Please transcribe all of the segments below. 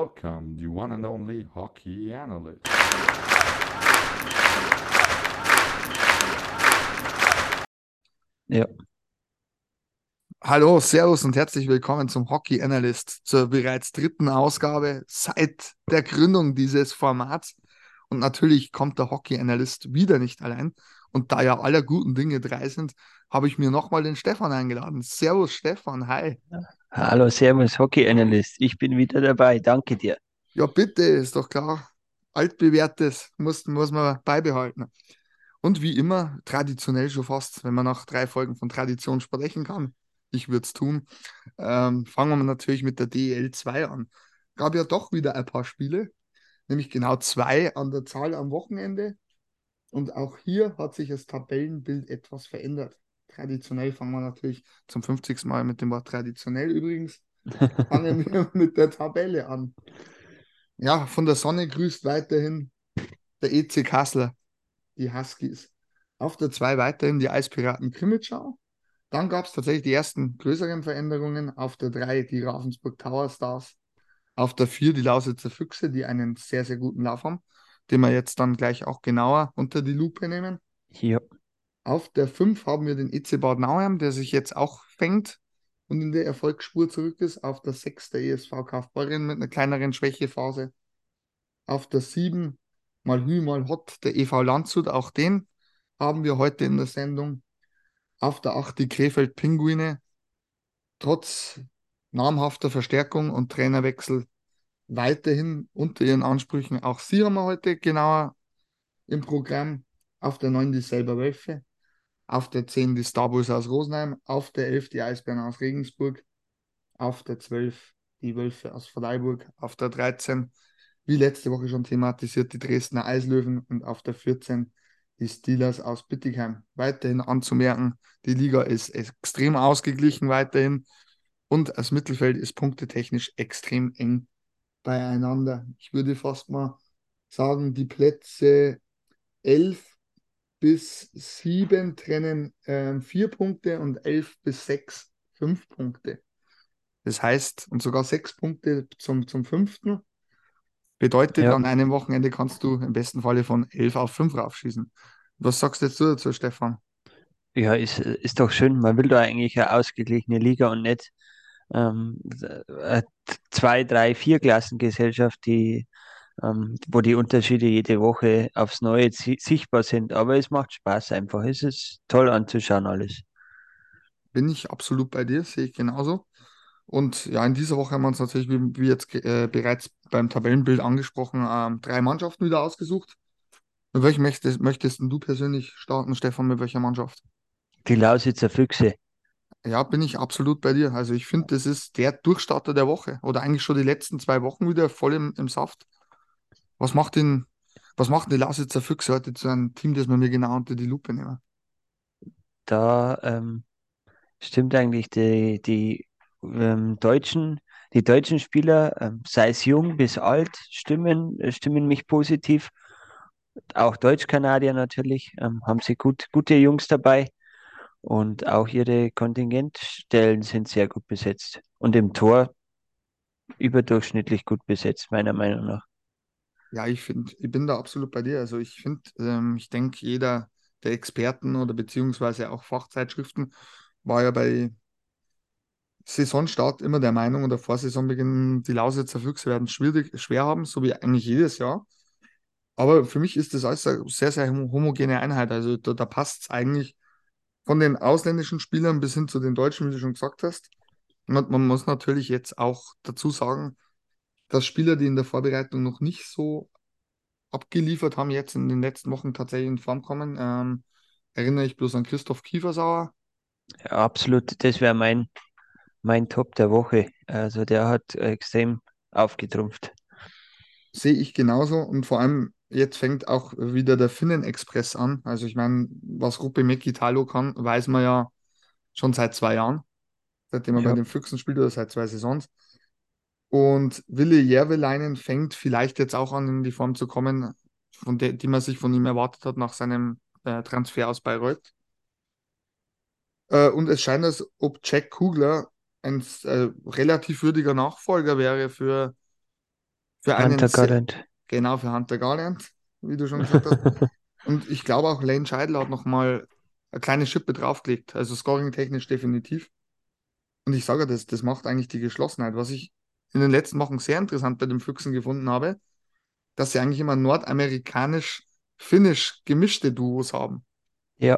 welcome the one and only hockey analyst. Ja. Hallo, Servus und herzlich willkommen zum Hockey Analyst zur bereits dritten Ausgabe seit der Gründung dieses Formats. Und natürlich kommt der Hockey Analyst wieder nicht allein. Und da ja alle guten Dinge drei sind, habe ich mir nochmal den Stefan eingeladen. Servus, Stefan, hi. Hallo, Servus, Hockey Analyst. Ich bin wieder dabei. Danke dir. Ja, bitte, ist doch klar. Altbewährtes muss, muss man beibehalten. Und wie immer, traditionell schon fast, wenn man nach drei Folgen von Tradition sprechen kann, ich würde es tun, ähm, fangen wir natürlich mit der DEL 2 an. Gab ja doch wieder ein paar Spiele, nämlich genau zwei an der Zahl am Wochenende. Und auch hier hat sich das Tabellenbild etwas verändert. Traditionell fangen wir natürlich zum 50. Mal mit dem Wort traditionell übrigens. Fangen wir mit der Tabelle an. Ja, von der Sonne grüßt weiterhin der EC Kassler, die Huskies. Auf der 2 weiterhin die Eispiraten Krimitschau. Dann gab es tatsächlich die ersten größeren Veränderungen. Auf der 3 die Ravensburg Tower Stars. Auf der 4 die Lausitzer Füchse, die einen sehr, sehr guten Lauf haben, den wir jetzt dann gleich auch genauer unter die Lupe nehmen. Ja. Auf der 5 haben wir den EC Bad Nauheim, der sich jetzt auch fängt und in der Erfolgsspur zurück ist. Auf der 6 der ESV Kaufbeuren mit einer kleineren Schwächephase. Auf der 7 mal Hü, mal Hot, der EV Landshut, auch den haben wir heute in der Sendung. Auf der 8 die Krefeld Pinguine. Trotz namhafter Verstärkung und Trainerwechsel weiterhin unter ihren Ansprüchen. Auch sie haben wir heute genauer im Programm. Auf der 9 die Selber Wölfe. Auf der 10 die Starbulls aus Rosenheim. Auf der 11 die Eisbären aus Regensburg. Auf der 12 die Wölfe aus Freiburg. Auf der 13 wie letzte Woche schon thematisiert, die Dresdner Eislöwen und auf der 14 die Steelers aus Bittigheim. Weiterhin anzumerken, die Liga ist extrem ausgeglichen weiterhin und das Mittelfeld ist punktetechnisch extrem eng beieinander. Ich würde fast mal sagen, die Plätze 11 bis 7 trennen äh, 4 Punkte und 11 bis 6 5 Punkte. Das heißt, und sogar 6 Punkte zum, zum fünften. Bedeutet, Ja. an einem Wochenende kannst du im besten Falle von 11 auf 5 raufschießen. Was sagst jetzt du dazu, Stefan? Ja, ist, ist doch schön. Man will da eigentlich eine ausgeglichene Liga und nicht ähm, eine zwei, drei, vier Klassengesellschaft, die, ähm, wo die Unterschiede jede Woche aufs Neue si- sichtbar sind. Aber es macht Spaß einfach. Es ist toll anzuschauen alles. Bin ich absolut bei dir, sehe ich genauso. Und ja, in dieser Woche haben wir uns natürlich, wie, wie jetzt äh, bereits beim Tabellenbild angesprochen, ähm, drei Mannschaften wieder ausgesucht. Mit welchem möchtest, möchtest du persönlich starten, Stefan, mit welcher Mannschaft? Die Lausitzer Füchse. Ja, bin ich absolut bei dir. Also ich finde, das ist der Durchstarter der Woche oder eigentlich schon die letzten zwei Wochen wieder voll im, im Saft. Was macht den, was macht die Lausitzer Füchse heute zu einem Team, das wir mir genau unter die Lupe nehmen? Da ähm, stimmt eigentlich die, die ähm, deutschen, die deutschen Spieler, ähm, sei es jung bis alt, stimmen, stimmen mich positiv. Auch Deutsch-Kanadier natürlich, ähm, haben sie gut, gute Jungs dabei und auch ihre Kontingentstellen sind sehr gut besetzt. Und im Tor überdurchschnittlich gut besetzt, meiner Meinung nach. Ja, ich finde, ich bin da absolut bei dir. Also ich finde, ähm, ich denke, jeder der Experten oder beziehungsweise auch Fachzeitschriften war ja bei Saisonstart immer der Meinung oder vor Saisonbeginn, die Lausitzer Füchse werden schwierig, schwer haben, so wie eigentlich jedes Jahr. Aber für mich ist das alles eine sehr, sehr homo- homogene Einheit. Also da, da passt es eigentlich von den ausländischen Spielern bis hin zu den Deutschen, wie du schon gesagt hast. Und man muss natürlich jetzt auch dazu sagen, dass Spieler, die in der Vorbereitung noch nicht so abgeliefert haben, jetzt in den letzten Wochen tatsächlich in Form kommen. Ähm, erinnere ich bloß an Christoph Kiefersauer. Ja, absolut, das wäre mein, mein Top der Woche. Also der hat extrem aufgetrumpft. Sehe ich genauso. Und vor allem, jetzt fängt auch wieder der Finnen-Express an. Also ich meine, was Ruppe Mäki-Talo kann, weiß man ja schon seit zwei Jahren. Seitdem er Ja. bei den Füchsen spielt oder seit zwei Saisons. Und Wille Järveleinen fängt vielleicht jetzt auch an, in die Form zu kommen, von der, die man sich von ihm erwartet hat nach seinem äh, Transfer aus Bayreuth. Äh, und es scheint, als ob Jack Kugler ein äh, relativ würdiger Nachfolger wäre für für einen Hunter Garland. genau für Hunter Garland, wie du schon gesagt hast. Und ich glaube auch, Lane Scheidel hat nochmal eine kleine Schippe draufgelegt. Also scoring-technisch definitiv. Und ich sage das, das macht eigentlich die Geschlossenheit. Was ich in den letzten Wochen sehr interessant bei den Füchsen gefunden habe, dass sie eigentlich immer nordamerikanisch-finnisch gemischte Duos haben. Ja,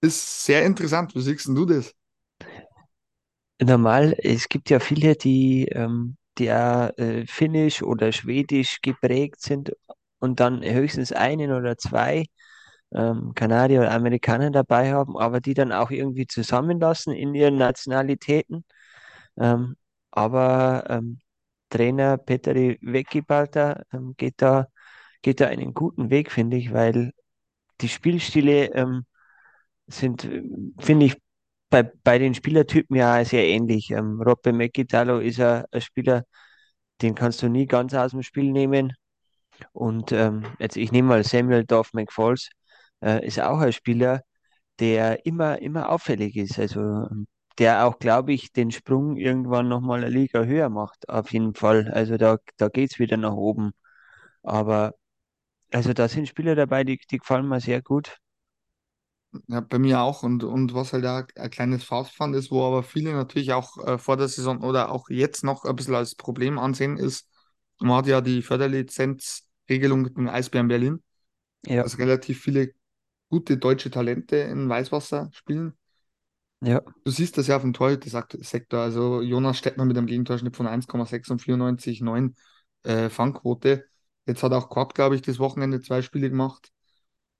Ist sehr interessant. Wie siehst du das? normal, es gibt ja viele, die, ähm, die auch, äh, finnisch oder schwedisch geprägt sind und dann höchstens einen oder zwei ähm, Kanadier oder Amerikaner dabei haben, aber die dann auch irgendwie zusammenlassen in ihren Nationalitäten. Ähm, aber ähm, Trainer Petteri Wäckibalta ähm, geht da, geht da einen guten Weg, finde ich, weil die Spielstile ähm, sind, finde ich, bei, bei den Spielertypen ja sehr ähnlich. Ähm, Robbe Mekitalo ist ein, ein Spieler, den kannst du nie ganz aus dem Spiel nehmen. Und ähm, jetzt, ich nehme mal Samuel Dorf McFalls, äh, ist auch ein Spieler, der immer, immer auffällig ist. Also ähm, der auch, glaube ich, den Sprung irgendwann nochmal eine Liga höher macht, auf jeden Fall. Also da, da geht es wieder nach oben. Aber also da sind Spieler dabei, die, die gefallen mir sehr gut. Ja, bei mir auch. Und, und was halt auch ein kleines Faustpfand ist, wo aber viele natürlich auch äh, vor der Saison oder auch jetzt noch ein bisschen als Problem ansehen, ist, man hat ja die Förderlizenzregelung mit dem Eisbären Berlin, Ja, dass relativ viele gute deutsche Talente in Weißwasser spielen. Ja, Du siehst das ja auf dem Torhüter-Sektor. Also Jonas Stettmann mit einem Gegentorschnitt von 1,6 und 94,9 äh, Fangquote. Jetzt hat auch Korb, glaube ich, das Wochenende zwei Spiele gemacht.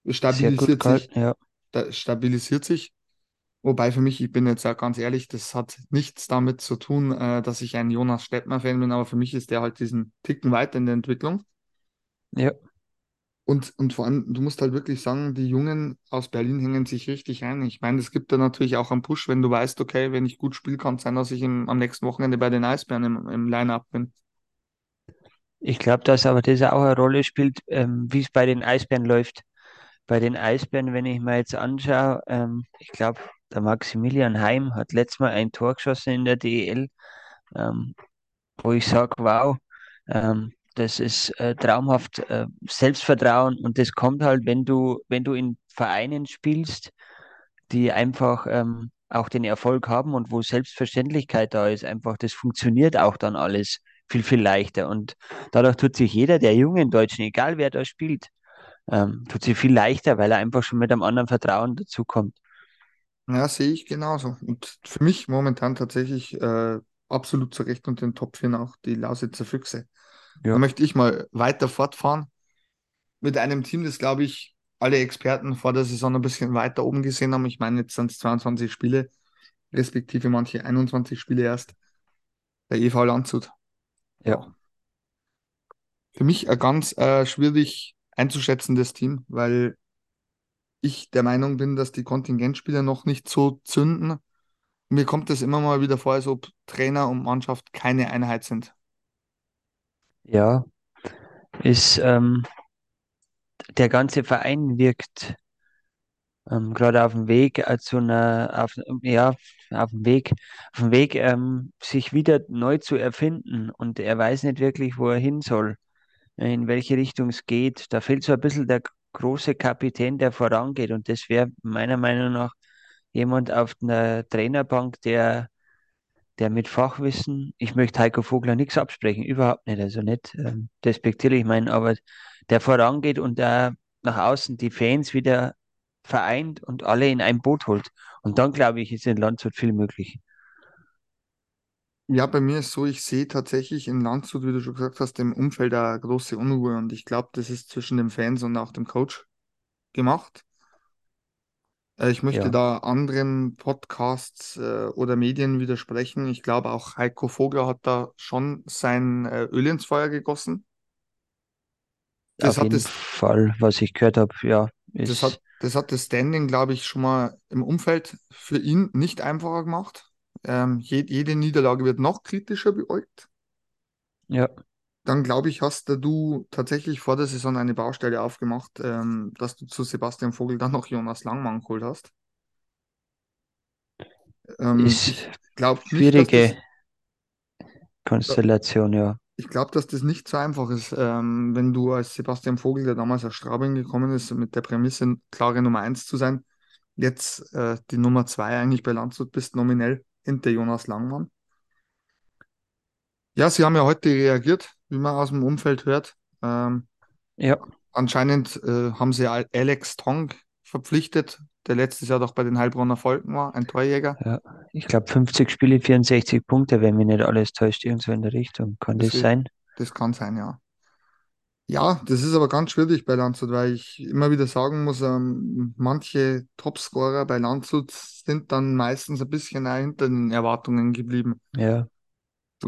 Sehr gut Stabilisiert sich. Ja, stabilisiert sich. Wobei für mich, ich bin jetzt ja ganz ehrlich, das hat nichts damit zu tun, äh, dass ich ein Jonas Stettmann-Fan bin, aber für mich ist der halt diesen Ticken weiter in der Entwicklung. ja. Und, und vor allem, du musst halt wirklich sagen, die Jungen aus Berlin hängen sich richtig ein. Ich meine, es gibt da natürlich auch einen Push, wenn du weißt, okay, wenn ich gut spiele, kann es sein, dass ich im, am nächsten Wochenende bei den Eisbären im, im Line-Up bin. Ich glaube, dass aber das auch eine Rolle spielt, ähm, wie es bei den Eisbären läuft. Bei den Eisbären, wenn ich mir jetzt anschaue, ähm, ich glaube, der Maximilian Heim hat letztes Mal ein Tor geschossen in der DEL, ähm, wo ich sage, wow, ähm, das ist äh, traumhaft äh, Selbstvertrauen und das kommt halt, wenn du, wenn du in Vereinen spielst, die einfach ähm, auch den Erfolg haben und wo Selbstverständlichkeit da ist, einfach das funktioniert auch dann alles viel, viel leichter. Und dadurch tut sich jeder der jungen Deutschen, egal wer da spielt, ähm, tut sich viel leichter, weil er einfach schon mit einem anderen Vertrauen dazukommt. Ja, sehe ich genauso. Und für mich momentan tatsächlich äh, absolut zu Recht unter den Top 4 auch die Lausitzer Füchse. Da Ja, möchte ich mal weiter fortfahren mit einem Team, das, glaube ich, alle Experten vor der Saison ein bisschen weiter oben gesehen haben. Ich meine, jetzt sind es 22 Spiele, respektive manche 21 Spiele erst. Der EV Landshut. ja, Ja. Für mich ein ganz äh, schwierig einzuschätzendes Team, weil ich der Meinung bin, dass die Kontingentspieler noch nicht so zünden. Mir kommt es immer mal wieder vor, als ob Trainer und Mannschaft keine Einheit sind. Ja, ist, ähm, der ganze Verein wirkt ähm, gerade auf dem Weg äh, zu einer, auf, ja, auf dem Weg, auf dem Weg, ähm, sich wieder neu zu erfinden und er weiß nicht wirklich, wo er hin soll, in welche Richtung es geht. Da fehlt so ein bisschen der große Kapitän, der vorangeht und das wäre meiner Meinung nach jemand auf einer Trainerbank, der, der mit Fachwissen, ich möchte Heiko Vogler nichts absprechen, überhaupt nicht, also nicht ähm, despektierlich meinen, aber der vorangeht und da nach außen die Fans wieder vereint und alle in ein Boot holt. Und dann, glaube ich, ist in Landshut viel möglich. Ja, bei mir ist so, ich sehe tatsächlich in Landshut, wie du schon gesagt hast, im Umfeld eine große Unruhe und ich glaube, das ist zwischen den Fans und auch dem Coach gemacht. Äh, Ich möchte Ja, da anderen Podcasts äh, oder Medien widersprechen. Ich glaube, auch Heiko Vogler hat da schon sein äh, Öl ins Feuer gegossen. Das auf hat jeden das, Fall, was ich gehört habe, ja, das hat, das hat das Standing, glaube ich, schon mal im Umfeld für ihn nicht einfacher gemacht. Ähm, je, jede Niederlage wird noch kritischer beäugt. ja, Dann glaube ich, hast du tatsächlich vor der Saison eine Baustelle aufgemacht, ähm, dass du zu Sebastian Vogel dann noch Jonas Langmann geholt hast. Ähm, ist ich glaube dass das, schwierige Konstellation, ja. Ich glaube, dass das nicht so einfach ist, ähm, wenn du als Sebastian Vogel, der damals aus Straubing gekommen ist, mit der Prämisse, klare Nummer eins zu sein, jetzt äh, die Nummer zwei eigentlich bei Landshut bist, nominell hinter Jonas Langmann. Ja, sie haben ja heute reagiert, wie man aus dem Umfeld hört. Ähm, Ja, anscheinend äh, haben sie Al- Alex Tong verpflichtet, der letztes Jahr doch bei den Heilbronner Volken war, ein Torjäger. ja. Ich glaube 50 Spiele, 64 Punkte, wenn mich nicht alles täuscht, irgendwo in der Richtung. Kann das Das, sein? das kann sein, ja. Ja, das ist aber ganz schwierig bei Landshut, weil ich immer wieder sagen muss, ähm, manche Topscorer bei Landshut sind dann meistens ein bisschen hinter den Erwartungen geblieben. Ja.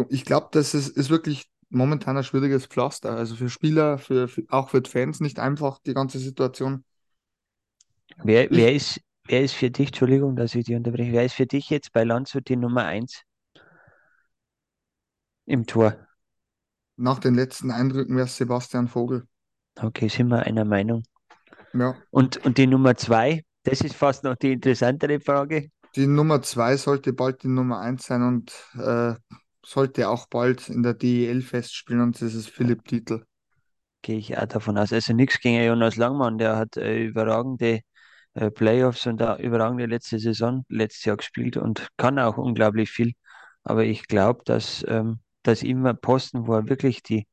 Ich glaube, das ist, ist wirklich momentan ein schwieriges Pflaster. Also für Spieler, für, für, auch für Fans nicht einfach die ganze Situation. Wer, wer ist, wer ist für dich, Entschuldigung, dass ich dich unterbreche, wer ist für dich jetzt bei Landshut die Nummer eins im Tor? nach den letzten Eindrücken wäre es Sebastian Vogel. Okay, sind wir einer Meinung. Ja, Und, und die Nummer zwei, das ist fast noch die interessantere Frage. die Nummer zwei sollte bald die Nummer eins sein und äh, sollte auch bald in der DEL festspielen und das ist Philipp Titel. Gehe ich auch davon aus. Also nichts gegen Jonas Langmann, der hat äh, überragende äh, Playoffs und eine überragende letzte Saison letztes Jahr gespielt und kann auch unglaublich viel. Aber ich glaube, dass, ähm, dass ihm ein Posten, wo er wirklich die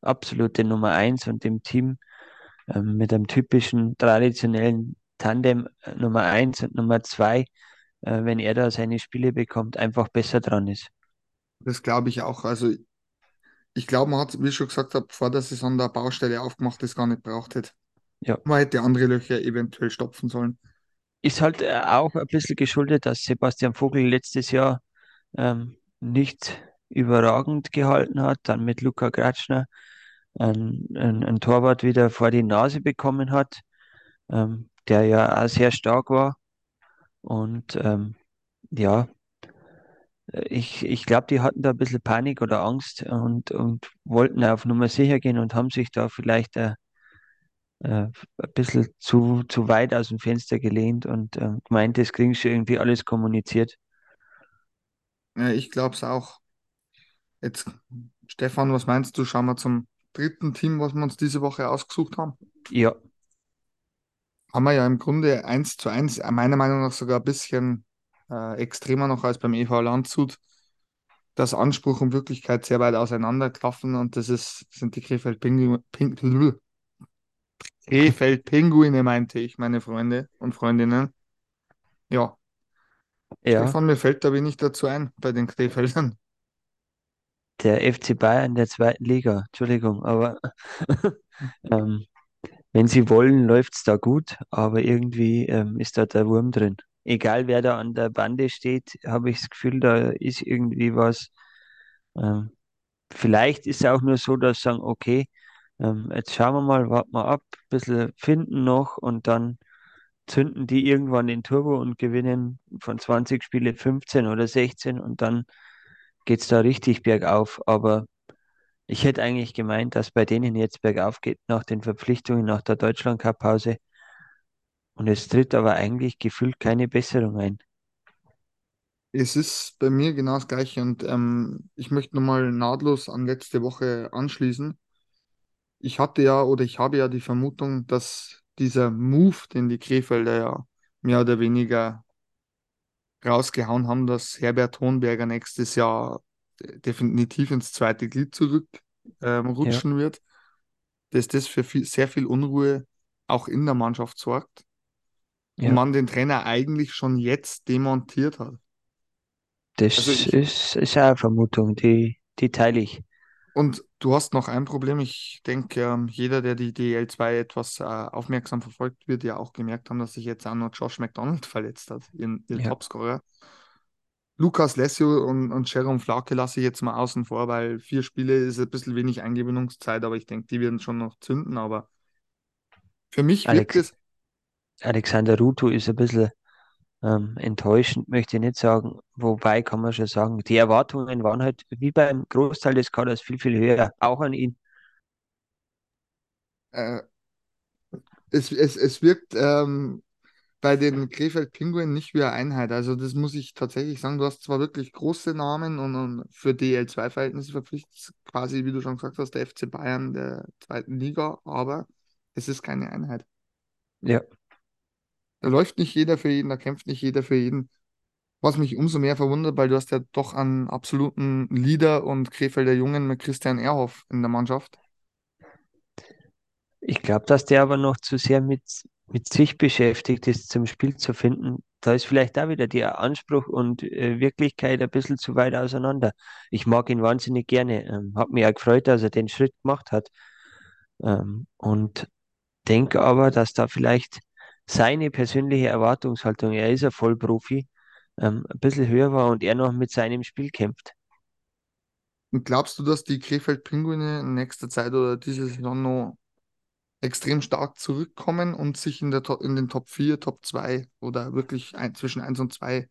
absolute Nummer eins und im Team ähm, mit einem typischen traditionellen Tandem äh, Nummer eins und Nummer zwei, äh, wenn er da seine Spiele bekommt, einfach besser dran ist. Das glaube ich auch. Also ich glaube, man hat, wie ich schon gesagt habe, vor der Saison der Baustelle aufgemacht, das gar nicht braucht hätte. Ja. Man hätte andere Löcher eventuell stopfen sollen. Ist halt äh, auch ein bisschen geschuldet, dass Sebastian Vogel letztes Jahr ähm, nicht überragend gehalten hat, dann mit Luca Gratschner ein, ein, ein Torwart wieder vor die Nase bekommen hat, ähm, der ja auch sehr stark war. Und ähm, ja, ich, ich glaube, die hatten da ein bisschen Panik oder Angst und, und wollten auf Nummer sicher gehen und haben sich da vielleicht äh, äh, ein bisschen zu, zu weit aus dem Fenster gelehnt und äh, gemeint, das kriegen sie irgendwie alles kommuniziert. Ja, ich glaube es auch. Jetzt, Stefan, was meinst du? Schauen wir zum dritten Team, was wir uns diese Woche ausgesucht haben. Ja, Haben wir ja im Grunde eins zu eins, meiner Meinung nach sogar ein bisschen äh, extremer noch als beim EV Landshut, dass Anspruch und Wirklichkeit sehr weit auseinanderklaffen und das ist, sind die Krefeld Pinguine, Ping, Krefeld Pinguine, meinte ich, meine Freunde und Freundinnen. Ja, ja. Stefan, mir fällt da wenig dazu ein bei den Krefeldern. Der FC Bayern der zweiten Liga, Entschuldigung, aber ähm, wenn sie wollen, läuft es da gut, aber irgendwie ähm, ist da der Wurm drin. Egal wer da an der Bande steht, habe ich das Gefühl, da ist irgendwie was. Ähm, vielleicht ist es auch nur so, dass sagen, okay, ähm, jetzt schauen wir mal, warten wir ab, ein bisschen finden noch und dann zünden die irgendwann den Turbo und gewinnen von 20 Spiele 15 oder 16 und dann geht es da richtig bergauf. Aber ich hätte eigentlich gemeint, dass bei denen jetzt bergauf geht nach den Verpflichtungen nach der Deutschland-Cup-Pause. Und es tritt aber eigentlich gefühlt keine Besserung ein. Es ist bei mir genau das Gleiche und ähm, ich möchte nochmal nahtlos an letzte Woche anschließen. Ich hatte ja oder ich habe ja die Vermutung, dass dieser Move, den die Krefelder ja mehr oder weniger rausgehauen haben, dass Herbert Hohenberger nächstes Jahr definitiv ins zweite Glied zurück ähm, Ja, rutschen wird, dass das für viel, sehr viel Unruhe auch in der Mannschaft sorgt und ja. man den Trainer eigentlich schon jetzt demontiert hat. Also Das ich, ist, ist eine Vermutung, die, die teile ich. und du hast noch ein Problem. Ich denke, ähm, jeder, der die DL2 etwas äh, aufmerksam verfolgt, wird ja auch gemerkt haben, dass sich jetzt auch noch Josh McDonald verletzt hat, ihren, ihr Ja, Topscorer. Lukas Lessio und, und Jerome Flake lasse ich jetzt mal außen vor, weil vier Spiele ist ein bisschen wenig Eingewöhnungszeit, aber ich denke, die werden schon noch zünden. Aber für mich wirkt Alex, es, Alexander Ruto ist ein bisschen ähm, enttäuschend, möchte ich nicht sagen. Wobei kann man schon sagen, die Erwartungen waren halt wie beim Großteil des Kaders viel, viel höher, auch an ihn. äh, es, es, es wirkt ähm, bei den Krefeld Pinguinen nicht wie eine Einheit. Also das muss ich tatsächlich sagen. Du hast zwar wirklich große Namen und, und für DL2-Verhältnisse verpflichtet, quasi, wie du schon gesagt hast, der FC Bayern der zweiten Liga, aber es ist keine Einheit. Ja, Da läuft nicht jeder für jeden, da kämpft nicht jeder für jeden. Was mich umso mehr verwundert, weil du hast ja doch einen absoluten Leader und Krefelder Jungen mit Christian Ehrhoff in der Mannschaft. ich glaube, dass der aber noch zu sehr mit, mit sich beschäftigt ist, zum Spiel zu finden. Da ist vielleicht da wieder der Anspruch und äh, Wirklichkeit ein bisschen zu weit auseinander. Ich mag ihn wahnsinnig gerne. Ähm, hat mich auch gefreut, dass er den Schritt gemacht hat. Ähm, und denke aber, dass da vielleicht seine persönliche Erwartungshaltung, er ist ein Vollprofi, ähm, ein bisschen höher war und er noch mit seinem Spiel kämpft. Und glaubst du, dass die Krefeld Pinguine in nächster Zeit oder diese Saison noch extrem stark zurückkommen und sich in, der, in den Top 4, Top 2 oder wirklich ein, zwischen 1 und 2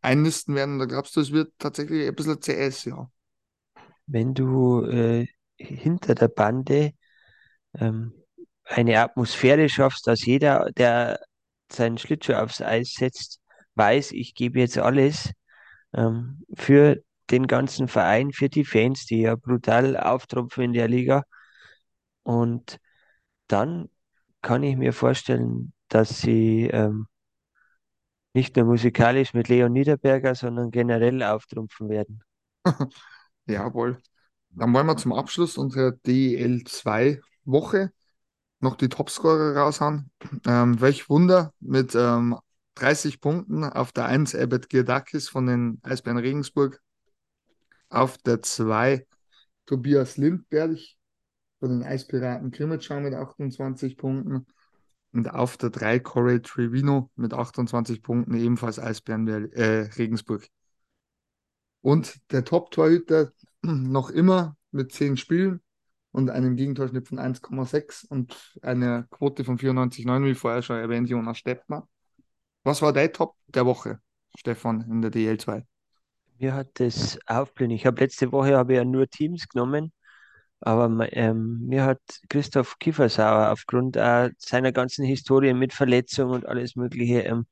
einnisten werden? Oder glaubst du, es wird tatsächlich ein bisschen CS, ja? Wenn du äh, hinter der Bande ähm, eine Atmosphäre schaffst, dass jeder, der seinen Schlittschuh aufs Eis setzt, weiß, ich gebe jetzt alles ähm, für den ganzen Verein, für die Fans, die ja brutal auftrumpfen in der Liga. Und dann kann ich mir vorstellen, dass sie ähm, nicht nur musikalisch mit Leon Niederberger, sondern generell auftrumpfen werden. Jawohl. Dann wollen wir zum Abschluss unserer DL2-Woche noch die Topscorer raushauen. Ähm, welch Wunder mit ähm, 30 Punkten auf der 1 Ebert Girdakis von den Eisbären Regensburg, auf der 2 Tobias Lindberg von den Eispiraten Krimitschau mit 28 Punkten und auf der 3 Corey Trevino mit 28 Punkten, ebenfalls Eisbären äh, Regensburg. Und der Top-Torhüter noch immer mit 10 Spielen und einem Gegentorschnitt von 1,6 und einer Quote von 94,9, wie vorher schon erwähnt, Jonas Steppmer. Was war dein Top der Woche, Stefan, in der DL2? Mir hat das aufblühen. Ich habe letzte Woche habe ja nur Teams genommen, aber ähm, mir hat Christoph Kiefersauer aufgrund äh, seiner ganzen Historie mit Verletzungen und alles Mögliche, ähm,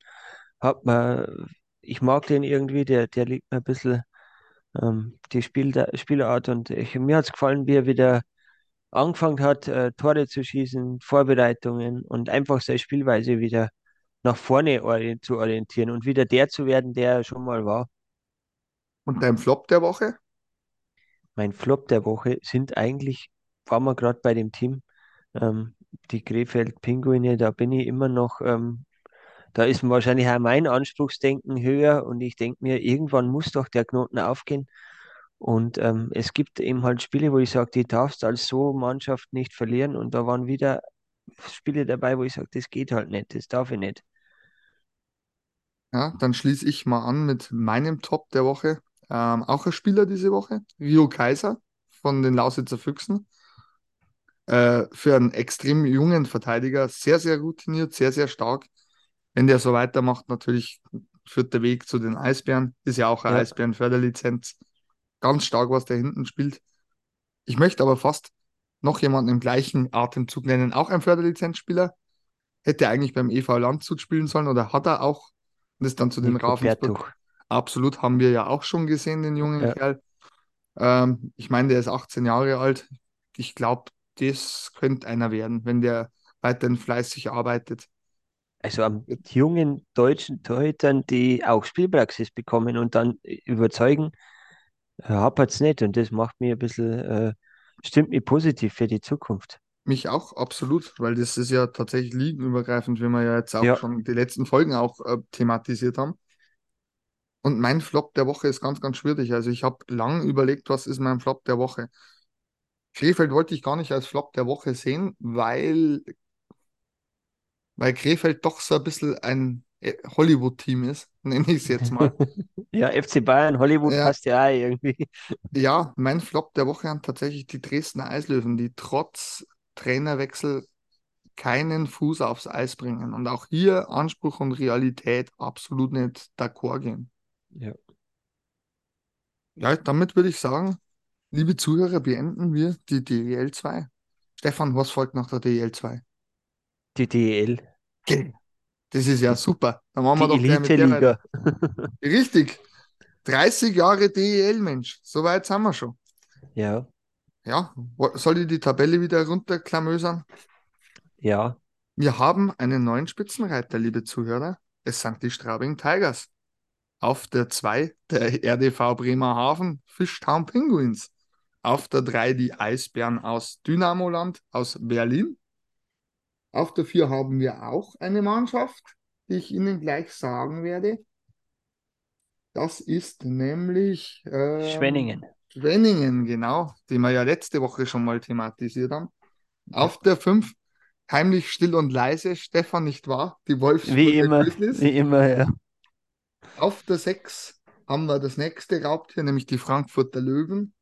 hat man, ich mag den irgendwie, der, der liegt mir ein bisschen ähm, die Spiel, Spielart und ich, mir hat es gefallen, wie er wieder angefangen hat, äh, Tore zu schießen, Vorbereitungen und einfach seine Spielweise wieder nach vorne ori zu orientieren und wieder der zu werden, der er schon mal war. Und dein Flop der Woche? Mein Flop der Woche sind eigentlich, waren wir gerade bei dem Team, ähm, die Krefeld Pinguine, da bin ich immer noch, ähm, da ist wahrscheinlich auch mein Anspruchsdenken höher und ich denke mir, irgendwann muss doch der Knoten aufgehen. Und ähm, es gibt eben halt Spiele, wo ich sage, die darfst als so Mannschaft nicht verlieren. Und da waren wieder Spiele dabei, wo ich sage, das geht halt nicht, das darf ich nicht. Ja, dann schließe ich mal an mit meinem Top der Woche. Ähm, auch ein Spieler diese Woche, Rio Kaiser von den Lausitzer Füchsen. Äh, für einen extrem jungen Verteidiger, sehr, sehr routiniert, sehr, sehr stark. Wenn der so weitermacht, natürlich führt der Weg zu den Eisbären. Ist ja auch eine Ja. Eisbären-Förderlizenz. Ganz stark, was der hinten spielt. Ich möchte aber fast noch jemanden im gleichen Atemzug nennen, auch ein Förderlizenzspieler. Hätte eigentlich beim EV Landshut spielen sollen oder hat er auch. Und ist dann zu den Ravensburg. Absolut, haben wir ja auch schon gesehen, den jungen Ja. Kerl. Ähm, ich meine, der ist 18 Jahre alt. Ich glaube, das könnte einer werden, wenn der weiterhin fleißig arbeitet. Also an jungen deutschen Torhütern, die auch Spielpraxis bekommen und dann überzeugen, hapert es nicht. Und das macht mir ein bisschen, äh, stimmt mich positiv für die Zukunft. Mich auch absolut, weil das ist ja tatsächlich ligenübergreifend, wie wir ja jetzt auch Ja. schon die letzten Folgen auch äh, thematisiert haben. Und mein Flop der Woche ist ganz, ganz schwierig. Also ich habe lang überlegt, was ist mein Flop der Woche. Krefeld wollte ich gar nicht als Flop der Woche sehen, weil, weil Krefeld doch so ein bisschen ein Hollywood-Team ist, nenne ich es jetzt mal. Ja, FC Bayern, Hollywood Ja. passt ja auch irgendwie. Ja, mein Flop der Woche haben tatsächlich die Dresdner Eislöwen, die trotz Trainerwechsel keinen Fuß aufs Eis bringen und auch hier Anspruch und Realität absolut nicht d'accord gehen. Ja. Ja, damit würde ich sagen, liebe Zuhörer, beenden wir die DEL 2. Stefan, was folgt nach der DEL 2? Die DEL. Okay. Das ist ja super. Dann machen wir Die doch gleich mit der. Richtig. 30 Jahre DEL, Mensch. So weit sind wir schon. Ja, Ja, soll ich die Tabelle wieder runterklamösern? ja, Wir haben einen neuen Spitzenreiter, liebe Zuhörer. Es sind die Straubing Tigers. Auf der 2 der RDV Bremerhaven Fishtown Penguins. Auf der 3 die Eisbären aus Dynamoland aus Berlin. Auf der 4 haben wir auch eine Mannschaft, die ich Ihnen gleich sagen werde. Das ist nämlich ähm, Schwenningen. Schwenningen, genau, die wir ja letzte Woche schon mal thematisiert haben. Auf der 5 heimlich still und leise, Stefan, nicht wahr? Die Wie Wolfsburger immer, wie immer, ja. Auf der 6 haben wir das nächste Raubtier, nämlich die Frankfurter Löwen.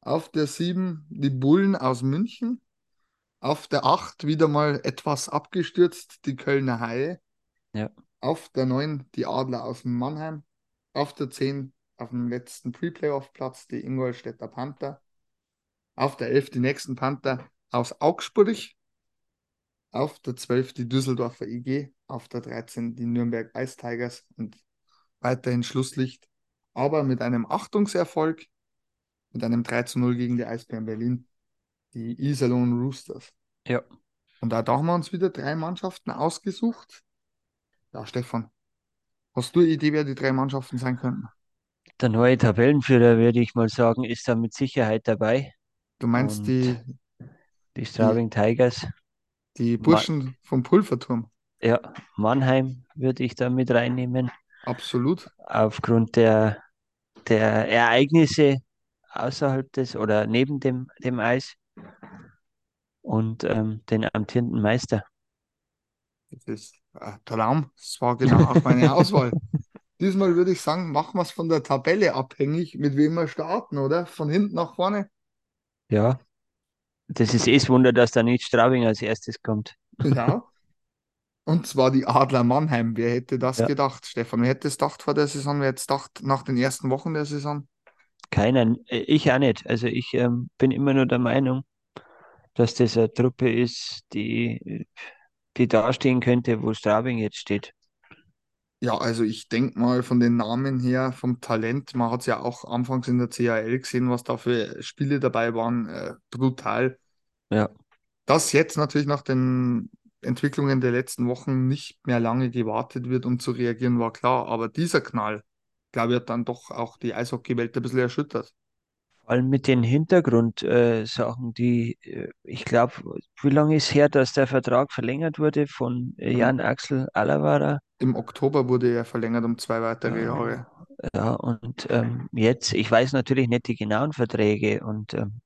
Auf der 7 die Bullen aus München. Auf der 8 wieder mal etwas abgestürzt, die Kölner Haie. Ja. Auf der 9 die Adler aus Mannheim. Auf der 10 auf dem letzten Pre-Playoff-Platz die Ingolstädter Panther. Auf der 11 die nächsten Panther aus Augsburg. Auf der 12 die Düsseldorfer IG. Auf der 13 die Nürnberg Ice Tigers und weiterhin Schlusslicht. Aber mit einem Achtungserfolg, mit einem 3 zu 0 gegen die Eisbären Berlin, die Iserlohn Roosters. Ja. Und da, da haben wir uns wieder drei Mannschaften ausgesucht. Ja, Stefan, hast du eine Idee, wer die drei Mannschaften sein könnten? Der neue Tabellenführer, würde ich mal sagen, ist da mit Sicherheit dabei. Du meinst Und die, Die Straubing Tigers. die Burschen vom Pulverturm? Ja, Mannheim würde ich da mit reinnehmen, Absolut. aufgrund der, der Ereignisse außerhalb des oder neben dem, dem Eis und ähm, den amtierenden Meister. Das ist ein Traum. Das war genau auch meine Auswahl. Diesmal würde ich sagen, machen wir es von der Tabelle abhängig, mit wem wir starten, oder? Von hinten nach vorne. Ja, das ist eh das Wunder, dass da nicht Straubing als erstes kommt. Ja. Und zwar die Adler Mannheim. Wer hätte das Ja. gedacht, Stefan? Wer hätte es gedacht vor der Saison? Wer hätte es gedacht nach den ersten Wochen der Saison? Keiner, äh, ich auch nicht. Also ich ähm, bin immer nur der Meinung, dass das eine Truppe ist, die, die dastehen könnte, wo Straubing jetzt steht. Ja, also ich denke mal von den Namen her, vom Talent, man hat es ja auch anfangs in der CHL gesehen, was da für Spiele dabei waren, äh, brutal. Ja. Dass jetzt natürlich nach den Entwicklungen der letzten Wochen nicht mehr lange gewartet wird, um zu reagieren, war klar. Aber dieser Knall, glaube ich, hat dann doch auch die Eishockeywelt ein bisschen erschüttert. Vor allem mit den Hintergrundsachen, äh, die, äh, ich glaube, wie lange ist her, dass der Vertrag verlängert wurde von äh, Mhm. Jan Axel Alavara? Im Oktober wurde er verlängert um zwei weitere Ja. Jahre. Ja, und ähm, jetzt, ich weiß natürlich nicht die genauen Verträge und ähm,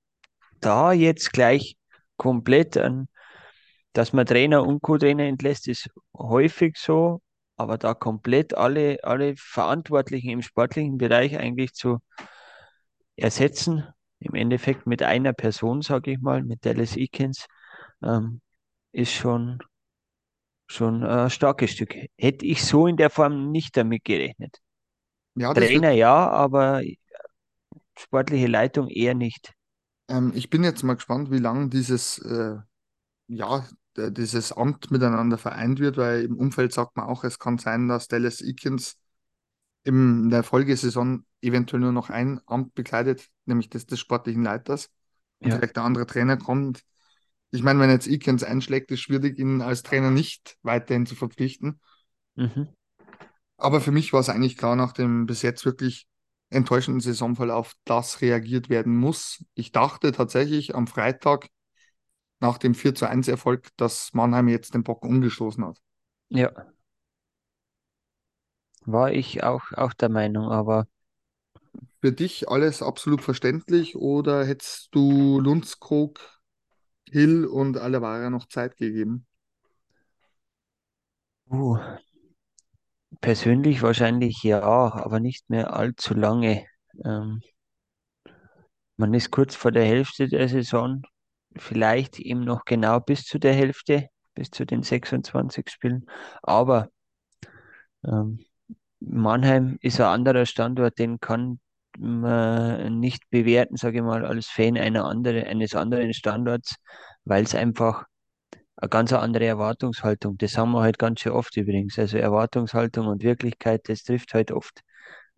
da jetzt gleich komplett an, dass man Trainer und Co-Trainer entlässt, ist häufig so, aber da komplett alle, alle Verantwortlichen im sportlichen Bereich eigentlich zu ersetzen, im Endeffekt mit einer Person, sage ich mal, mit Dallas Eakins, ähm, ist schon, schon ein starkes Stück. Hätte ich so in der Form nicht damit gerechnet. Ja, das wird Trainer ja, aber sportliche Leitung eher nicht. Ähm, ich bin jetzt mal gespannt, wie lange dieses, äh, ja, dieses Amt miteinander vereint wird, weil im Umfeld sagt man auch, es kann sein, dass Dallas Eakins in der Folgesaison eventuell nur noch ein Amt bekleidet, nämlich das des sportlichen Leiters und Ja. vielleicht der andere Trainer kommt. Ich meine, wenn jetzt Eakins einschlägt, ist schwierig, ihn als Trainer nicht weiterhin zu verpflichten. Mhm. Aber für mich war es eigentlich klar, nach dem bis jetzt wirklich enttäuschenden Saisonverlauf, dass reagiert werden muss. Ich dachte tatsächlich am Freitag nach dem 4 zu 1 Erfolg, dass Mannheim jetzt den Bock umgestoßen hat. Ja. War ich auch, auch der Meinung, aber Für dich alles absolut verständlich oder hättest du Lundskog, Hill und Alavara noch Zeit gegeben? uh, persönlich wahrscheinlich ja, aber nicht mehr allzu lange. Ähm, man ist kurz vor der Hälfte der Saison, vielleicht eben noch genau bis zu der Hälfte, bis zu den 26 Spielen, aber ähm, Mannheim ist ein anderer Standort, den kann man nicht bewerten, sage ich mal, als Fan einer andere, eines anderen Standorts, weil es einfach eine ganz andere Erwartungshaltung. Das haben wir halt ganz schön oft übrigens. Also Erwartungshaltung und Wirklichkeit, das trifft halt oft.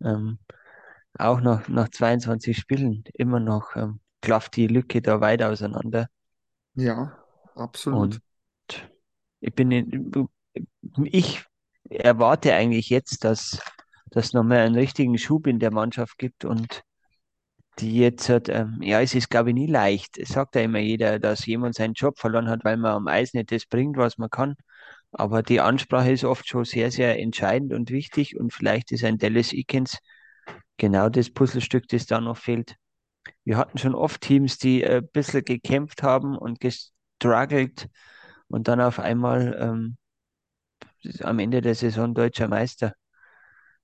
Ähm, auch nach, nach 22 Spielen immer noch ähm, klafft die Lücke da weit auseinander. Ja, absolut. Und ich bin in, ich erwarte eigentlich jetzt, dass dass nochmal einen richtigen Schub in der Mannschaft gibt und die jetzt hat, ähm, ja, es ist glaube ich nie leicht. Es sagt ja immer jeder, dass jemand seinen Job verloren hat, weil man am Eis nicht das bringt, was man kann. Aber die Ansprache ist oft schon sehr, sehr entscheidend und wichtig und vielleicht ist ein Dallas Eakins genau das Puzzlestück, das da noch fehlt. Wir hatten schon oft Teams, die ein bisschen gekämpft haben und gestruggelt und dann auf einmal ähm, am Ende der Saison deutscher Meister.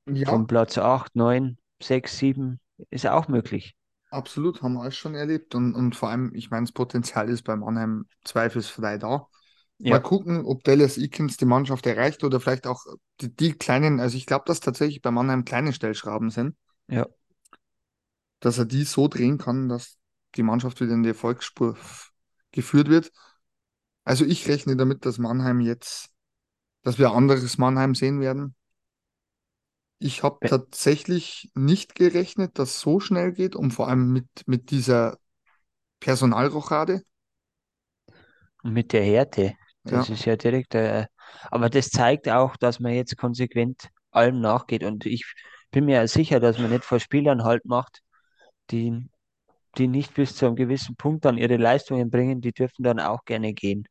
Ja, Von Platz 8, 9, 6, 7 ist auch möglich. absolut, haben wir alles schon erlebt. Und, und vor allem, ich meine, das Potenzial ist bei Mannheim zweifelsfrei da. Mal Ja, gucken, ob Dallas Eakins die Mannschaft erreicht oder vielleicht auch die, die kleinen, also ich glaube, dass tatsächlich bei Mannheim kleine Stellschrauben sind, ja. Dass er die so drehen kann, dass die Mannschaft wieder in die Erfolgsspur geführt wird. Also ich rechne damit, dass Mannheim jetzt, dass wir ein anderes Mannheim sehen werden. Ich habe Be- tatsächlich nicht gerechnet, dass es so schnell geht und vor allem mit, mit dieser Personalrochade. Und mit der Härte, das Ja, ist ja direkt, äh, aber das zeigt auch, dass man jetzt konsequent allem nachgeht. Und ich bin mir sicher, dass man nicht vor Spielern halt macht, die, die nicht bis zu einem gewissen Punkt dann ihre Leistungen bringen, die dürfen dann auch gerne gehen.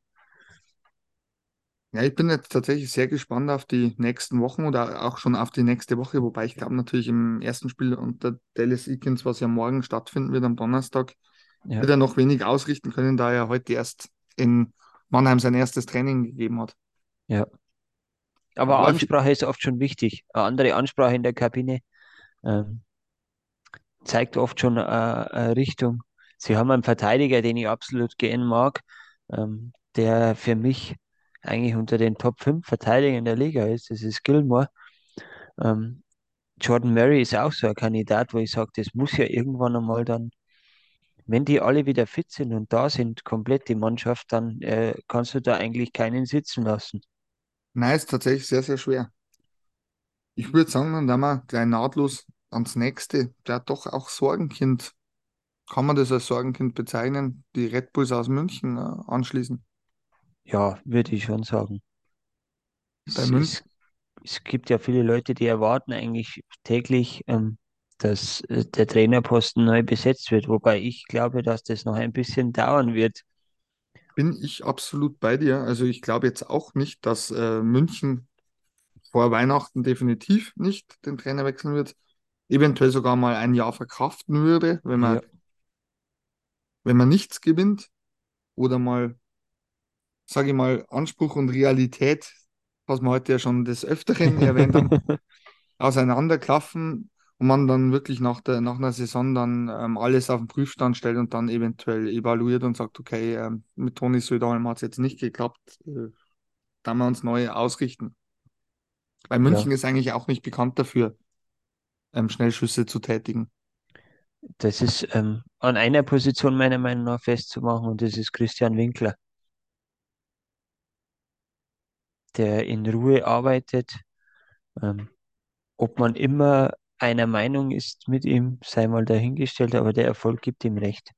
ja, ich bin jetzt tatsächlich sehr gespannt auf die nächsten Wochen oder auch schon auf die nächste Woche, wobei ich glaube natürlich im ersten Spiel unter Dallas Eakins, was ja morgen stattfinden wird am Donnerstag, Ja, wird er noch wenig ausrichten können, da er heute erst in Mannheim sein erstes Training gegeben hat. ja. Aber Aber Ansprache ist oft schon wichtig. Eine andere Ansprache in der Kabine ähm, zeigt oft schon äh, eine Richtung. Sie haben einen Verteidiger, den ich absolut gern mag, ähm, der für mich eigentlich unter den Top 5 Verteidigern der Liga ist. Das ist Gilmore. Ähm, Jordan Murray ist auch so ein Kandidat, wo ich sage, das muss ja irgendwann einmal dann, wenn die alle wieder fit sind und da sind, komplett die Mannschaft, dann äh, kannst du da eigentlich keinen sitzen lassen. nein, ist tatsächlich sehr, sehr schwer. Ich würde sagen, dann gehen wir gleich nahtlos ans nächste. Der doch auch Sorgenkind. Kann man das als Sorgenkind bezeichnen? Die Red Bulls aus München äh, anschließen. Ja, würde ich schon sagen. Bei Es, München, es, es gibt ja viele Leute, die erwarten eigentlich täglich, ähm, dass äh, der Trainerposten neu besetzt wird, wobei ich glaube, dass das noch ein bisschen dauern wird. bin ich absolut bei dir. Also ich glaube jetzt auch nicht, dass äh, München vor Weihnachten definitiv nicht den Trainer wechseln wird. Eventuell sogar mal ein Jahr verkraften würde, wenn man, Ja, wenn man nichts gewinnt oder mal, sage ich mal, Anspruch und Realität, was wir heute ja schon des Öfteren erwähnt haben, auseinanderklaffen und man dann wirklich nach der, nach einer Saison dann ähm, alles auf den Prüfstand stellt und dann eventuell evaluiert und sagt, okay, ähm, mit Toni Söderholm hat es jetzt nicht geklappt, äh, dann wir uns neu ausrichten. Weil ja, München ist eigentlich auch nicht bekannt dafür, ähm, Schnellschüsse zu tätigen. das ist ähm, an einer Position meiner Meinung nach festzumachen und das ist Christian Winkler, der in Ruhe arbeitet. Ähm, ob man immer einer Meinung ist mit ihm, sei mal dahingestellt, aber der Erfolg gibt ihm recht.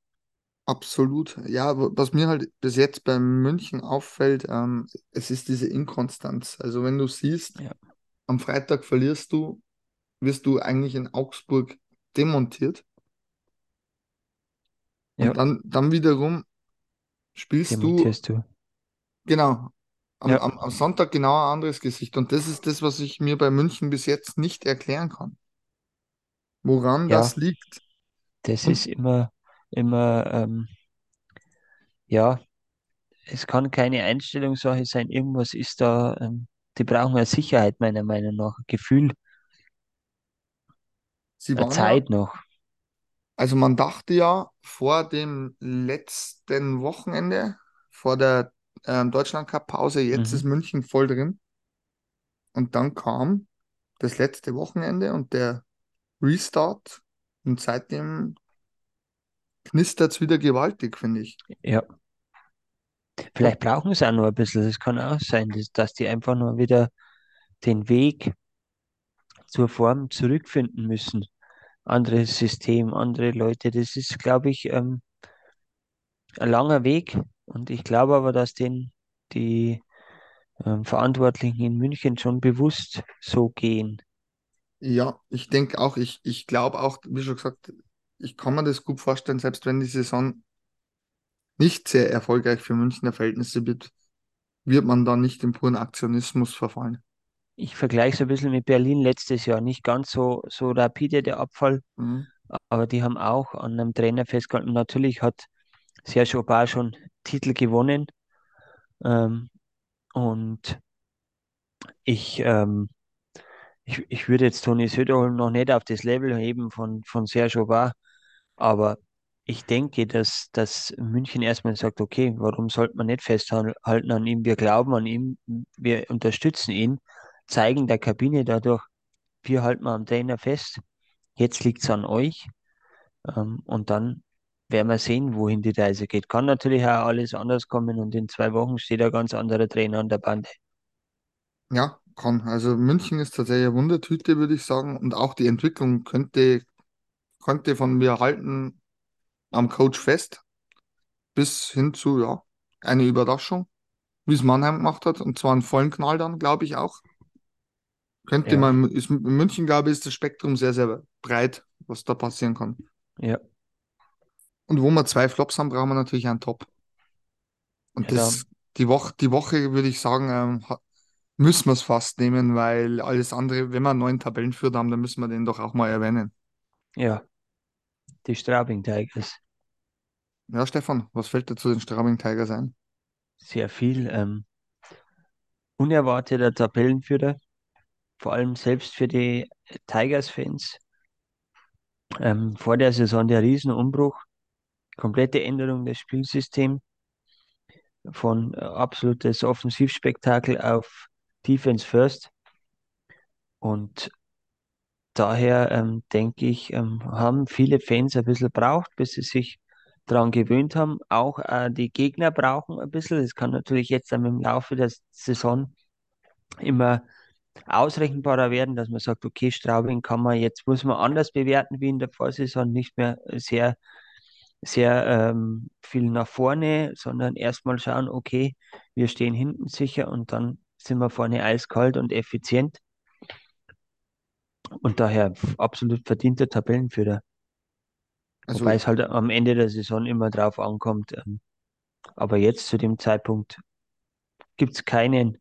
Absolut. Ja, was mir halt bis jetzt bei München auffällt, ähm, es ist diese Inkonstanz. Also wenn du siehst, Ja, am Freitag verlierst du, wirst du eigentlich in Augsburg demontiert ja, und dann, dann wiederum spielst du, du. genau, am, Ja, am, am Sonntag genau ein anderes Gesicht. Und das ist das, was ich mir bei München bis jetzt nicht erklären kann, woran ja, das liegt. das Und ist immer, immer, ähm, ja, es kann keine Einstellungssache sein. Irgendwas ist da, ähm, die brauchen eine Sicherheit, meiner Meinung nach, ein Gefühl, sie waren ja Zeit noch. Also man dachte ja vor dem letzten Wochenende, vor der ähm, Deutschland-Cup-Pause, jetzt ist Mhm. München voll drin. Und dann kam das letzte Wochenende und der Restart. Und seitdem knistert es wieder gewaltig, finde ich. Ja, Vielleicht brauchen sie auch nur ein bisschen. Das kann auch sein, dass, dass die einfach nur wieder den Weg zur Form zurückfinden müssen. Anderes System, andere Leute. Das ist, glaube ich, ähm, ein langer Weg. Und ich glaube aber, dass den die ähm, Verantwortlichen in München schon bewusst so gehen. Ja, ich denke auch, ich, ich glaube auch, wie schon gesagt, ich kann mir das gut vorstellen, selbst wenn die Saison nicht sehr erfolgreich für Münchner Verhältnisse wird, wird man da nicht im puren Aktionismus verfallen. Ich vergleiche es ein bisschen mit Berlin letztes Jahr. Nicht ganz so, so rapide der Abfall, Mhm. aber die haben auch an einem Trainer festgehalten. Natürlich hat Serge Aubin schon Titel gewonnen. Ähm, und ich, ähm, ich, ich würde jetzt Toni Söderholm noch nicht auf das Level heben von, von Serge Aubin, aber ich denke, dass, dass München erstmal sagt, okay, warum sollte man nicht festhalten an ihm? Wir glauben an ihn, wir unterstützen ihn, zeigen der Kabine dadurch, wir halten am Trainer fest. Jetzt liegt es an euch. Ähm, und dann werden wir sehen, wohin die Reise geht. Kann natürlich auch alles anders kommen und in zwei Wochen steht ein ganz anderer Trainer an der Bande. Ja, kann. Also München ist tatsächlich eine Wundertüte, würde ich sagen. Und auch die Entwicklung könnte, könnte von mir halten am Coach fest, bis hin zu, ja, eine Überraschung, wie es Mannheim gemacht hat. Und zwar einen vollen Knall dann, glaube ich auch. Könnte Ja. man, ist, in München, glaube ich, ist das Spektrum sehr, sehr breit, was da passieren kann. Ja, Und wo wir zwei Flops haben, brauchen wir natürlich einen Top. Und Ja, das, die Woche, die Woche würde ich sagen, ähm, müssen wir es fast nehmen, weil alles andere, wenn wir einen neuen Tabellenführer haben, dann müssen wir den doch auch mal erwähnen. ja. Die Straubing Tigers. Ja, Stefan, was fällt dir zu den Straubing Tigers ein? Sehr viel. Ähm, unerwarteter Tabellenführer. Vor allem selbst für die Tigers-Fans. Ähm, vor der Saison der Riesenumbruch. Komplette Änderung des Spielsystems. Von äh, absolutes Offensivspektakel auf Defense First. Und daher ähm, denke ich, ähm, haben viele Fans ein bisschen braucht, bis sie sich daran gewöhnt haben. Auch äh, die Gegner brauchen ein bisschen. Es kann natürlich jetzt dann im Laufe der Saison immer ausrechenbarer werden, dass man sagt, okay, Straubing kann man jetzt, muss man anders bewerten wie in der Vorsaison, nicht mehr sehr, sehr ähm, viel nach vorne, sondern erstmal schauen, okay, wir stehen hinten sicher und dann sind wir vorne eiskalt und effizient. Und daher absolut verdienter Tabellenführer. Also, Wobei es halt am Ende der Saison immer drauf ankommt. Ähm, aber jetzt zu dem Zeitpunkt gibt es keinen,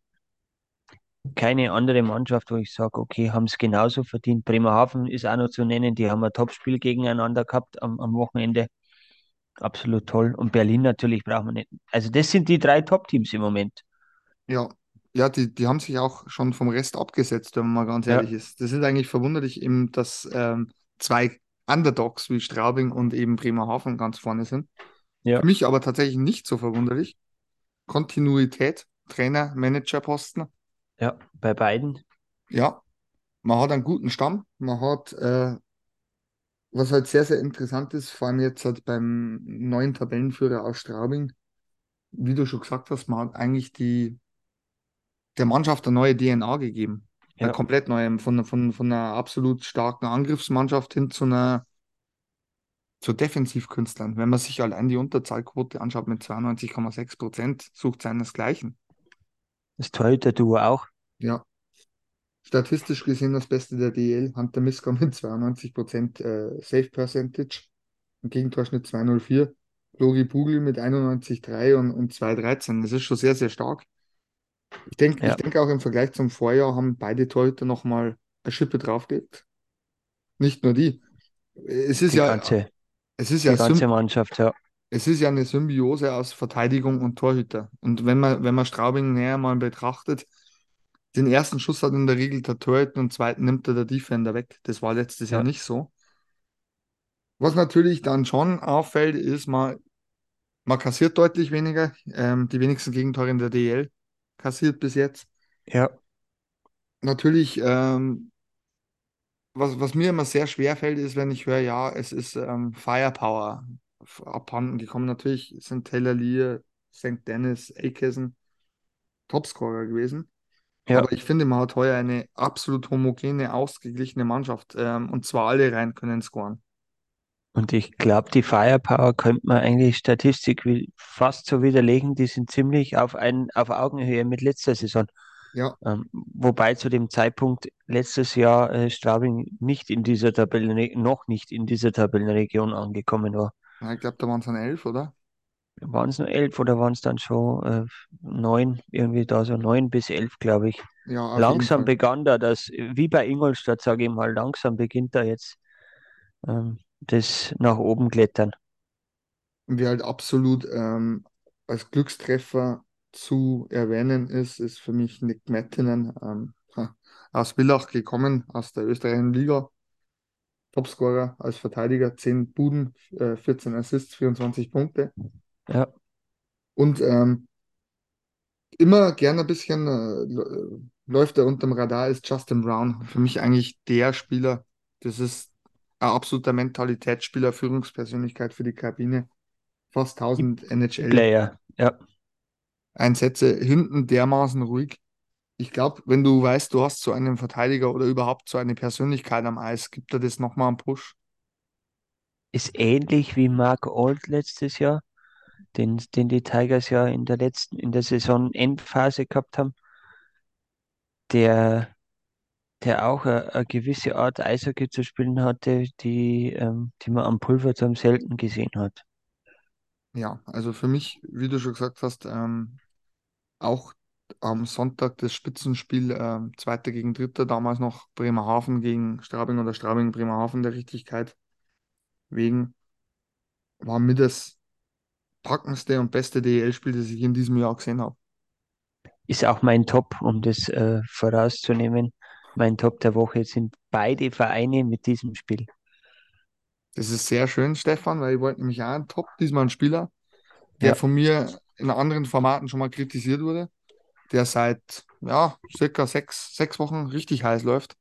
keine andere Mannschaft, wo ich sage, okay, haben es genauso verdient. Bremerhaven ist auch noch zu nennen, die haben ein Topspiel gegeneinander gehabt am, am Wochenende. Absolut toll. Und Berlin natürlich braucht man nicht. Also das sind die drei Top-Teams im Moment. ja, ja, die, die haben sich auch schon vom Rest abgesetzt, wenn man mal ganz Ja. ehrlich ist. Das ist eigentlich verwunderlich, eben, dass ähm, zwei Underdogs wie Straubing und eben Bremerhaven ganz vorne sind. Ja. Für mich aber tatsächlich nicht so verwunderlich. Kontinuität, Trainer, Managerposten. Ja, bei beiden. Ja, man hat einen guten Stamm. Man hat, äh, was halt sehr, sehr interessant ist, vor allem jetzt halt beim neuen Tabellenführer aus Straubing, wie du schon gesagt hast, man hat eigentlich die, der Mannschaft eine neue DNA gegeben. Eine Ja. komplett neue, von, von, von einer absolut starken Angriffsmannschaft hin zu einer zu Defensivkünstlern. Wenn man sich allein die Unterzahlquote anschaut mit 92,6 Prozent, sucht seinesgleichen. Das Torhüter-Duo auch. Ja. Statistisch gesehen das Beste der DL. Hunter Miska mit 92% äh, Save Percentage. Im Gegentorschnitt 204. Logi Bugel mit 91,3 und, und 2,13. Das ist schon sehr, sehr stark. Ich denke Ja. ich denk auch im Vergleich zum Vorjahr haben beide Torhüter nochmal eine Schippe draufgelegt. Nicht nur die. Es ist Die ja, ganze, es ist die ja ganze Mannschaft, ja. Es ist ja eine Symbiose aus Verteidigung und Torhüter. Und wenn man, wenn man Straubing näher mal betrachtet, den ersten Schuss hat in der Regel der Torhüter und den zweiten nimmt er der Defender weg. Das war letztes Jahr Ja. nicht so. Was natürlich dann schon auffällt, ist, man, man kassiert deutlich weniger. Ähm, die wenigsten Gegentore in der DL kassiert bis jetzt. Ja, Natürlich, ähm, was, was mir immer sehr schwer fällt, ist, wenn ich höre, ja, es ist ähm, Firepower abhanden gekommen. Natürlich sind Taylor Lear, St. Dennis, Akeson Topscorer gewesen. Ja, Aber ich finde, man hat heuer eine absolut homogene, ausgeglichene Mannschaft. Ähm, und zwar alle rein können scoren. und ich glaube, die Firepower könnte man eigentlich Statistik wie- fast so widerlegen. Die sind ziemlich auf, ein, auf Augenhöhe mit letzter Saison. Ja, Ähm, wobei zu dem Zeitpunkt letztes Jahr äh, Straubing nicht in dieser Tabellen, noch nicht in dieser Tabellenregion angekommen war. Ja, ich glaube, da waren es dann elf, oder? Waren es nur elf oder waren es dann schon äh, neun? Irgendwie da so neun bis elf, glaube ich. Ja, Langsam begann da das, wie bei Ingolstadt, sage ich mal, langsam beginnt da jetzt ähm, das nach oben klettern. Und wer halt absolut ähm, als Glückstreffer zu erwähnen ist, ist für mich Nick Mettinen. Ähm, aus Villach gekommen, aus der österreichischen Liga. Topscorer als Verteidiger, 10 Buden, äh, 14 Assists, 24 Punkte. Ja, Und ähm, immer gerne ein bisschen äh, läuft er unterm Radar, ist Justin Brown. Für mich eigentlich der Spieler. Das ist ein absoluter Mentalitätsspieler, Führungspersönlichkeit für die Kabine. Fast 1000 NHL. Player. Ja, Einsätze hinten dermaßen ruhig. Ich glaube, wenn du weißt, du hast so einen Verteidiger oder überhaupt so eine Persönlichkeit am Eis, gibt er das nochmal einen Push. ist ähnlich wie Mark Old letztes Jahr, den, den die Tigers ja in der letzten, in der Saisonendphase gehabt haben, der, der auch eine, eine gewisse Art Eishockey zu spielen hatte, die, ähm, die man am Pulverturm selten gesehen hat. Ja, also für mich, wie du schon gesagt hast, ähm, auch am Sonntag das Spitzenspiel, ähm, Zweiter gegen Dritter, damals noch Bremerhaven gegen Straubing oder Straubing Bremerhaven der Richtigkeit wegen, war mit das packendste und beste DEL-Spiel, das ich in diesem Jahr gesehen habe. Ist auch mein Top, um das äh, vorauszunehmen. Mein Top der Woche sind beide Vereine mit diesem Spiel. Das ist sehr schön, Stefan, weil ich wollte nämlich auch einen Top, diesmal einen Spieler, der Ja. von mir in anderen Formaten schon mal kritisiert wurde, der seit ja, circa sechs, sechs Wochen richtig heiß läuft.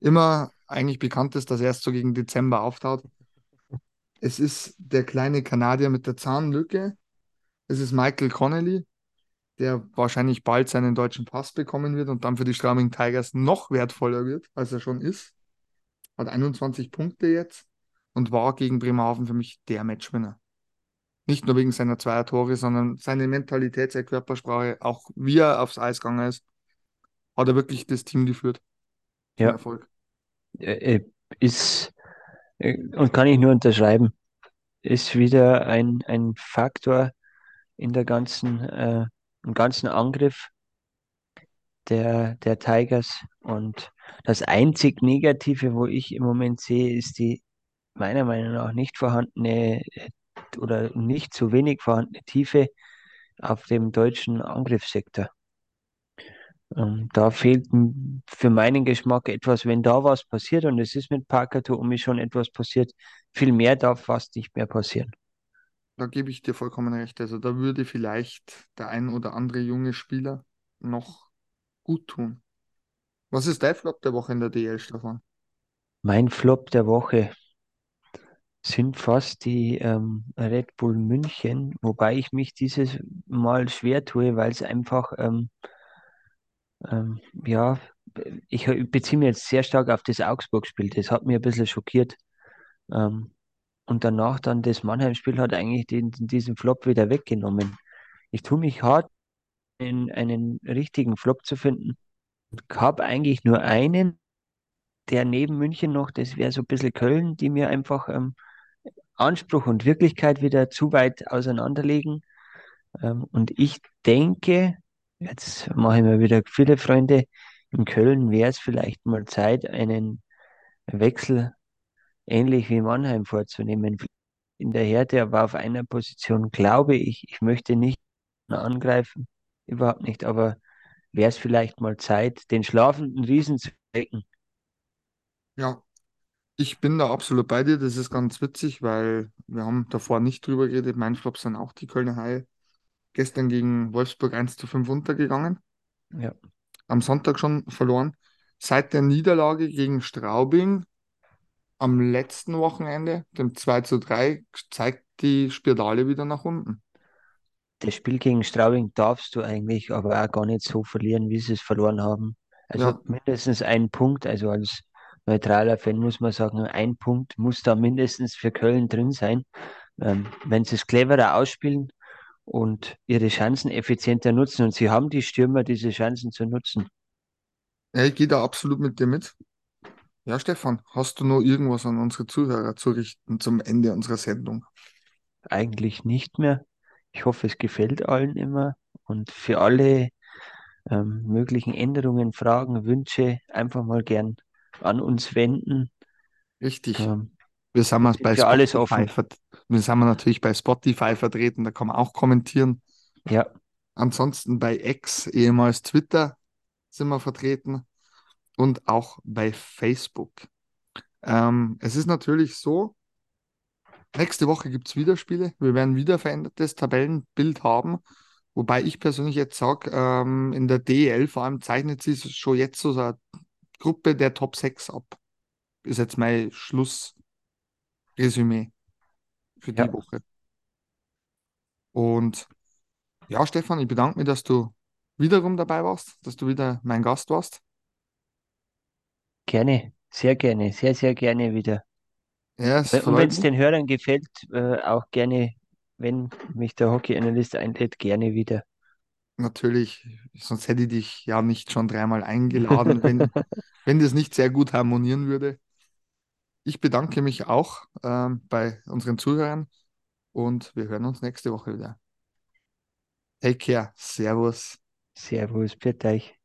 Immer eigentlich bekannt ist, dass er erst so gegen Dezember auftaut. Es ist der kleine Kanadier mit der Zahnlücke. Es ist Michael Connelly, der wahrscheinlich bald seinen deutschen Pass bekommen wird und dann für die Straubing Tigers noch wertvoller wird, als er schon ist. Hat 21 Punkte jetzt und war gegen Bremerhaven für mich der Matchwinner. Nicht nur wegen seiner zweier Tore, sondern seine Mentalität, seine Körpersprache, auch wie er aufs Eis gegangen ist, hat er wirklich das Team geführt Ja. Erfolg. Äh, äh, ist, äh, und kann ich nur unterschreiben, ist wieder ein, ein Faktor in der ganzen, äh, im ganzen Angriff der, der Tigers. Und das einzig Negative, wo ich im Moment sehe, ist die meiner Meinung nach nicht vorhandene oder nicht zu wenig vorhandene Tiefe auf dem deutschen Angriffssektor. Ähm, da fehlt für meinen Geschmack etwas, wenn da was passiert, und es ist mit Parker Tuomi schon etwas passiert, viel mehr darf fast nicht mehr passieren. Da gebe ich dir vollkommen recht. Also da würde vielleicht der ein oder andere junge Spieler noch gut tun. Was ist dein Flop der Woche in der DL, Stefan? Mein Flop der Woche sind fast die ähm, Red Bull München, wobei ich mich dieses Mal schwer tue, weil es einfach, ähm, ähm, ja, ich beziehe mich jetzt sehr stark auf das Augsburg-Spiel. Das hat mich ein bisschen schockiert. Ähm, und danach dann das Mannheim-Spiel hat eigentlich den, diesen Flop wieder weggenommen. Ich tue mich hart, einen, einen richtigen Flop zu finden. Ich habe eigentlich nur einen, der neben München noch, das wäre so ein bisschen Köln, die mir einfach ähm, Anspruch und Wirklichkeit wieder zu weit auseinanderlegen. Ähm, und ich denke, jetzt mache ich mir wieder viele Freunde, in Köln wäre es vielleicht mal Zeit, einen Wechsel ähnlich wie Mannheim vorzunehmen. In der Härte, aber auf einer Position glaube ich, ich möchte nicht angreifen, überhaupt nicht, aber wäre es vielleicht mal Zeit, den schlafenden Riesen zu wecken. Ja, ich bin da absolut bei dir. Das ist ganz witzig, weil wir haben davor nicht drüber geredet. Mein Flop sind auch die Kölner Haie. Gestern gegen Wolfsburg 1 zu 5 untergegangen. Ja. Am Sonntag schon verloren. Seit der Niederlage gegen Straubing am letzten Wochenende, dem 2 zu 3, zeigt die Spirale wieder nach unten. das Spiel gegen Straubing darfst du eigentlich aber auch gar nicht so verlieren, wie sie es verloren haben. Also Ja. mindestens ein Punkt, also als neutraler Fan muss man sagen, ein Punkt muss da mindestens für Köln drin sein. Ähm, wenn sie es cleverer ausspielen und ihre Chancen effizienter nutzen und sie haben die Stürmer, diese Chancen zu nutzen. Ja, ich gehe da absolut mit dir mit. Ja, Stefan, hast du noch irgendwas an unsere Zuhörer zu richten zum Ende unserer Sendung? Eigentlich nicht mehr. Ich hoffe, es gefällt allen immer und für alle ähm, möglichen Änderungen, Fragen, Wünsche einfach mal gern an uns wenden. Richtig. Ähm, Wir sind sind bei für alles offen. Wir sind wir natürlich bei Spotify vertreten, da kann man auch kommentieren. ja, Ansonsten bei X, ehemals Twitter, sind wir vertreten und auch bei Facebook. Ähm, es ist natürlich so, nächste Woche gibt es wieder Spiele. Wir werden wieder verändertes Tabellenbild haben. Wobei ich persönlich jetzt sage, ähm, in der DEL vor allem zeichnet sich schon jetzt so eine Gruppe der Top 6 ab. Ist jetzt mein Schlussresümee für die Ja. Woche. Und ja, Stefan, ich bedanke mich, dass du wiederum dabei warst, dass du wieder mein Gast warst. gerne, sehr gerne, sehr, sehr gerne wieder. Ja, Und wenn es den Hörern gefällt, äh, auch gerne, wenn mich der Hockey-Analyst einlädt, gerne wieder. Natürlich, sonst hätte ich dich ja nicht schon dreimal eingeladen, wenn, wenn das nicht sehr gut harmonieren würde. Ich bedanke mich auch ähm, bei unseren Zuhörern und wir hören uns nächste Woche wieder. Take care. Servus. Servus, bitte euch.